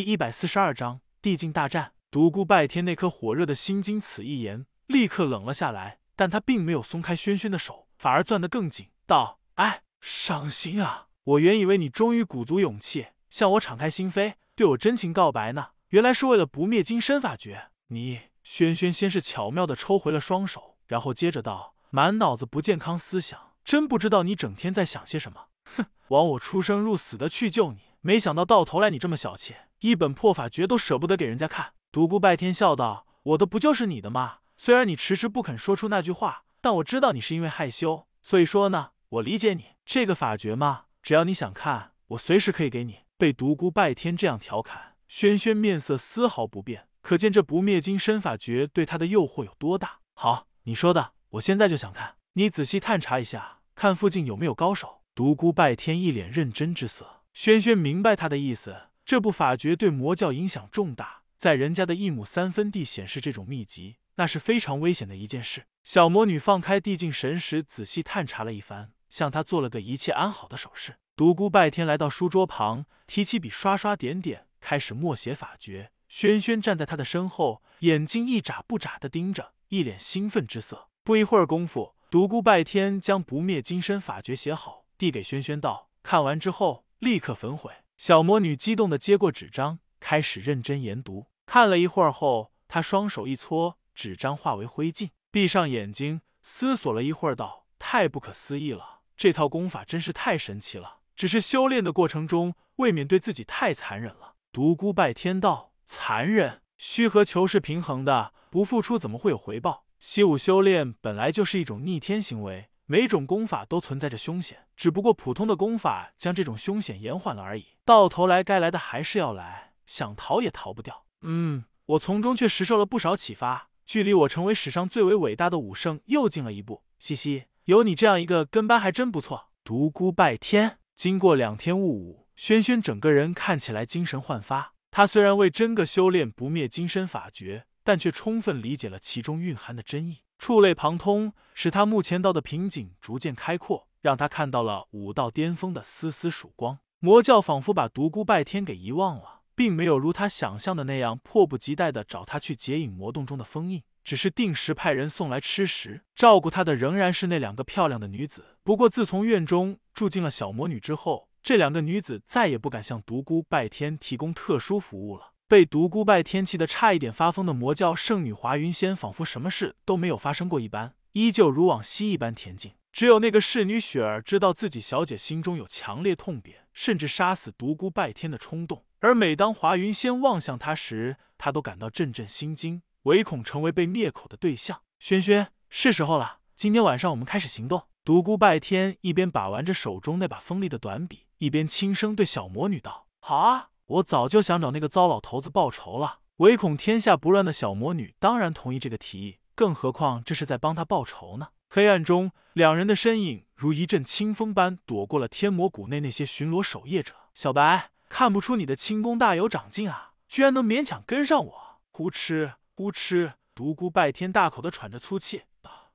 第一百四十二章地境大战。独孤拜天那颗火热的心经此一言，立刻冷了下来。但他并没有松开轩轩的手，反而攥得更紧，道：“哎，伤心啊！我原以为你终于鼓足勇气向我敞开心扉，对我真情告白呢，原来是为了不灭金身法诀。你……”轩轩先是巧妙的抽回了双手，然后接着道：“满脑子不健康思想，真不知道你整天在想些什么。哼，枉我出生入死的去救你，没想到到头来你这么小气。”一本破法诀都舍不得给人家看，独孤拜天笑道：“我的不就是你的吗？虽然你迟迟不肯说出那句话，但我知道你是因为害羞，所以说呢，我理解你。这个法诀嘛，只要你想看，我随时可以给你。”被独孤拜天这样调侃，轩轩面色丝毫不变，可见这不灭金身法诀对他的诱惑有多大。好，你说的，我现在就想看。你仔细探查一下，看附近有没有高手。独孤拜天一脸认真之色，轩轩明白他的意思。这部法诀对魔教影响重大，在人家的一亩三分地显示这种秘籍，那是非常危险的一件事。小魔女放开地境神识，仔细探查了一番，向他做了个一切安好的手势。独孤拜天来到书桌旁，提起笔，刷刷点点，开始默写法诀。轩轩站在他的身后，眼睛一眨不眨的盯着，一脸兴奋之色。不一会儿功夫，独孤拜天将不灭金身法诀写好，递给轩轩道：“看完之后立刻焚毁。”小魔女激动的接过纸张，开始认真研读。看了一会儿后，她双手一搓，纸张化为灰烬，闭上眼睛思索了一会儿，道：“太不可思议了，这套功法真是太神奇了。只是修炼的过程中，未免对自己太残忍了。”独孤拜天道：“残忍？虚和求是平衡的，不付出怎么会有回报？习武修炼本来就是一种逆天行为。”每种功法都存在着凶险，只不过普通的功法将这种凶险延缓了而已。到头来该来的还是要来，想逃也逃不掉。嗯，我从中却实受了不少启发，距离我成为史上最为伟大的武圣又近了一步。嘻嘻，有你这样一个跟班还真不错。独孤拜天，经过两天雾舞，轩轩整个人看起来精神焕发。他虽然未真个修炼不灭金身法诀，但却充分理解了其中蕴含的真意。触类旁通，使他目前道的瓶颈逐渐开阔，让他看到了武道巅峰的丝丝曙光。魔教仿佛把独孤拜天给遗忘了，并没有如他想象的那样迫不及待的找他去解引魔洞中的封印，只是定时派人送来吃食，照顾他的仍然是那两个漂亮的女子。不过自从院中住进了小魔女之后，这两个女子再也不敢向独孤拜天提供特殊服务了。被独孤拜天气的差一点发疯的魔教圣女华云仙，仿佛什么事都没有发生过一般，依旧如往昔一般恬静。只有那个侍女雪儿知道自己小姐心中有强烈痛扁，甚至杀死独孤拜天的冲动。而每当华云仙望向她时，她都感到阵阵心惊，唯恐成为被灭口的对象。轩轩，是时候了，今天晚上我们开始行动。独孤拜天一边把玩着手中那把锋利的短笔，一边轻声对小魔女道：“好啊。”我早就想找那个糟老头子报仇了，唯恐天下不乱的小魔女当然同意这个提议，更何况这是在帮他报仇呢。黑暗中，两人的身影如一阵清风般躲过了天魔谷内那些巡逻守夜者。小白，看不出你的轻功大有长进啊，居然能勉强跟上我！呼哧呼哧，独孤拜天大口的喘着粗气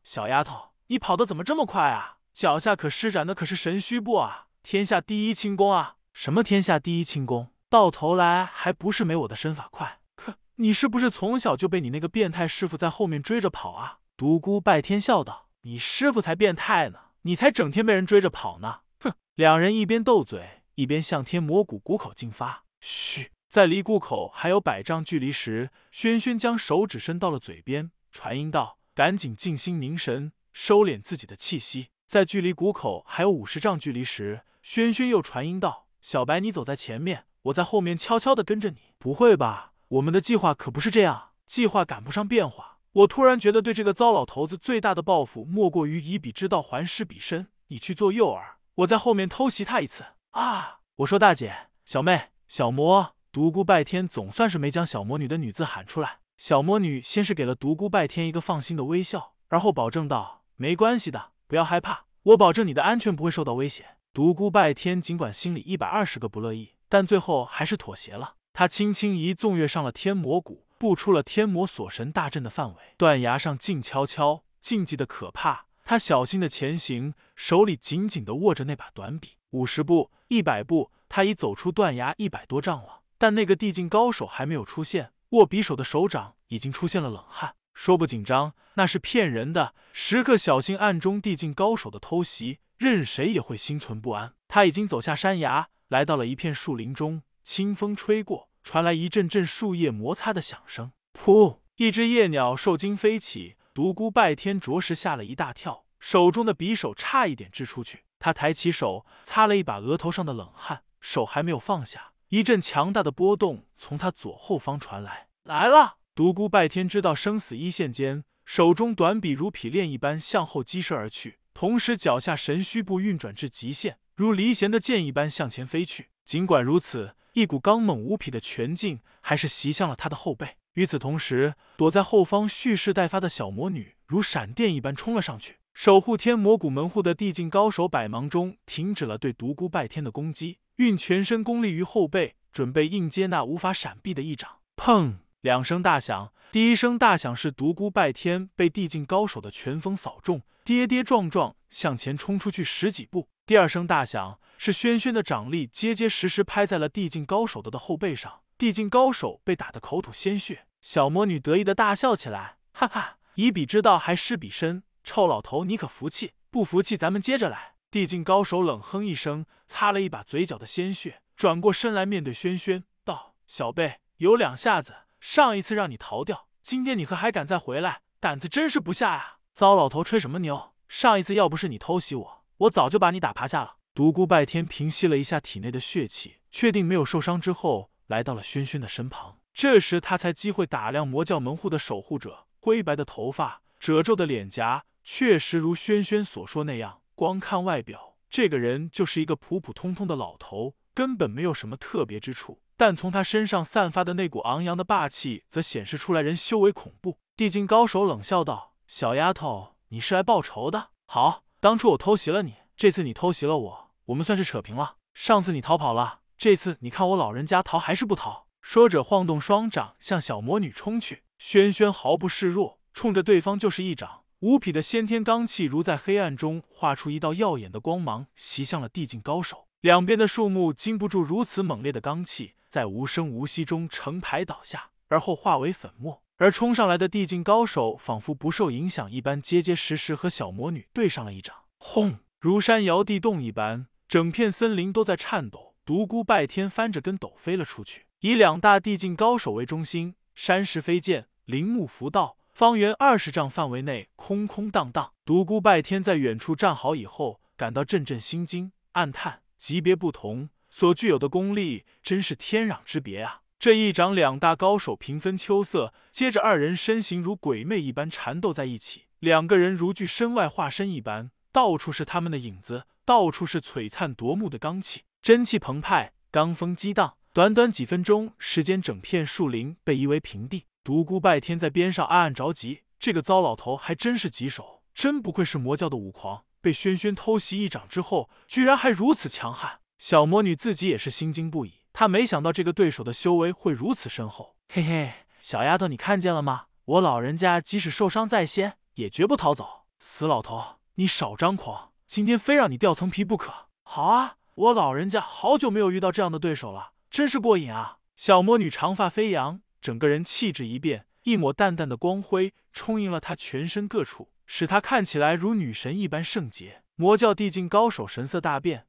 小丫头，你跑得怎么这么快啊？脚下可施展的可是神虚步啊，天下第一轻功啊！什么天下第一轻功？到头来还不是没我的身法快？哼，你是不是从小就被你那个变态师傅在后面追着跑啊？独孤拜天笑道：“你师傅才变态呢，你才整天被人追着跑呢。”哼，两人一边斗嘴，一边向天魔谷谷口进发。嘘，在离谷口还有百丈距离时，轩轩将手指伸到了嘴边，传音道：“赶紧静心凝神，收敛自己的气息。”在距离谷口还有五十丈距离时，轩轩又传音道：“小白，你走在前面。”我在后面悄悄的跟着你，不会吧？我们的计划可不是这样，计划赶不上变化。我突然觉得对这个糟老头子最大的报复，莫过于以彼之道还施彼身。你去做诱饵，我在后面偷袭他一次。啊！我说大姐、小妹、小魔，独孤拜天总算是没将小魔女的女字喊出来。小魔女先是给了独孤拜天一个放心的微笑，而后保证道：“没关系的，不要害怕，我保证你的安全不会受到威胁。”独孤拜天尽管心里一百二十个不乐意。但最后还是妥协了。他轻轻一纵跃上了天魔谷，步出了天魔锁神大阵的范围。断崖上静悄悄，静寂的可怕。他小心的前行，手里紧紧的握着那把短笔。五十步，一百步，他已走出断崖一百多丈了。但那个地境高手还没有出现，握匕首的手掌已经出现了冷汗。说不紧张，那是骗人的。时刻小心暗中地境高手的偷袭，任谁也会心存不安。他已经走下山崖，来到了一片树林中，清风吹过，传来一阵阵树叶摩擦的响声。噗！一只夜鸟受惊飞起，独孤拜天着实吓了一大跳，手中的匕首差一点掷出去。他抬起手，擦了一把额头上的冷汗，手还没有放下，一阵强大的波动从他左后方传来。来了！独孤拜天知道生死一线间，手中短笔如匹练一般向后击射而去，同时脚下神虚步运转至极限，如离弦的箭一般向前飞去。尽管如此，一股刚猛无匹的拳劲还是袭向了他的后背。与此同时，躲在后方蓄势待发的小魔女如闪电一般冲了上去。守护天魔谷门户的地境高手百忙中停止了对独孤拜天的攻击，运全身功力于后背，准备应接那无法闪避的一掌。砰！两声大响，第一声大响是独孤拜天被地境高手的拳风扫中，跌跌撞撞向前冲出去十几步。第二声大响是轩轩的掌力结结实实拍在了地境高手的的后背上，地境高手被打得口吐鲜血。小魔女得意的大笑起来，哈哈，以彼之道还施彼身，臭老头你可服气？不服气咱们接着来。地境高手冷哼一声，擦了一把嘴角的鲜血，转过身来面对轩轩道：“小辈有两下子。”上一次让你逃掉，今天你可还敢再回来？胆子真是不下呀！糟老头吹什么牛？上一次要不是你偷袭我，我早就把你打趴下了。独孤拜天平息了一下体内的血气，确定没有受伤之后，来到了轩轩的身旁。这时他才机会打量魔教门户的守护者，灰白的头发，褶皱的脸颊，确实如轩轩所说那样。光看外表，这个人就是一个普普通通的老头，根本没有什么特别之处。但从他身上散发的那股昂扬的霸气，则显示出来人修为恐怖。地境高手冷笑道：“小丫头，你是来报仇的？好，当初我偷袭了你，这次你偷袭了我，我们算是扯平了。上次你逃跑了，这次你看我老人家逃还是不逃？”说着，晃动双掌向小魔女冲去。轩轩毫不示弱，冲着对方就是一掌。无匹的先天罡气如在黑暗中画出一道耀眼的光芒，袭向了地境高手。两边的树木经不住如此猛烈的罡气。在无声无息中成排倒下，而后化为粉末。而冲上来的地境高手仿佛不受影响一般，结结实实和小魔女对上了一掌。轰！如山摇地动一般，整片森林都在颤抖。独孤拜天翻着跟斗飞了出去，以两大地境高手为中心，山石飞溅，林木浮道，方圆二十丈范围内空空荡荡。独孤拜天在远处站好以后，感到阵阵心惊，暗叹：级别不同。所具有的功力真是天壤之别啊！这一掌，两大高手平分秋色。接着，二人身形如鬼魅一般缠斗在一起，两个人如具身外化身一般，到处是他们的影子，到处是璀璨夺目的罡气，真气澎湃，罡风激荡。短短几分钟时间，整片树林被夷为平地。独孤拜天在边上暗暗着急，这个糟老头还真是棘手，真不愧是魔教的武狂，被轩轩偷袭一掌之后，居然还如此强悍。小魔女自己也是心惊不已，她没想到这个对手的修为会如此深厚。嘿嘿，小丫头，你看见了吗？我老人家即使受伤在先，也绝不逃走。死老头，你少张狂！今天非让你掉层皮不可。好啊，我老人家好久没有遇到这样的对手了，真是过瘾啊！小魔女长发飞扬，整个人气质一变，一抹淡淡的光辉充盈了她全身各处，使她看起来如女神一般圣洁。魔教地境高手神色大变道。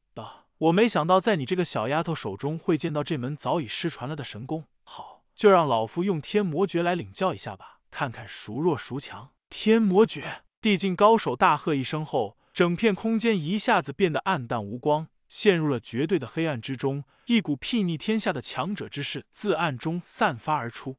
我没想到在你这个小丫头手中会见到这门早已失传了的神功。好，就让老夫用天魔诀来领教一下吧，看看孰弱孰强。天魔诀！地境高手大喝一声后，整片空间一下子变得暗淡无光，陷入了绝对的黑暗之中。一股睥睨天下的强者之势自暗中散发而出。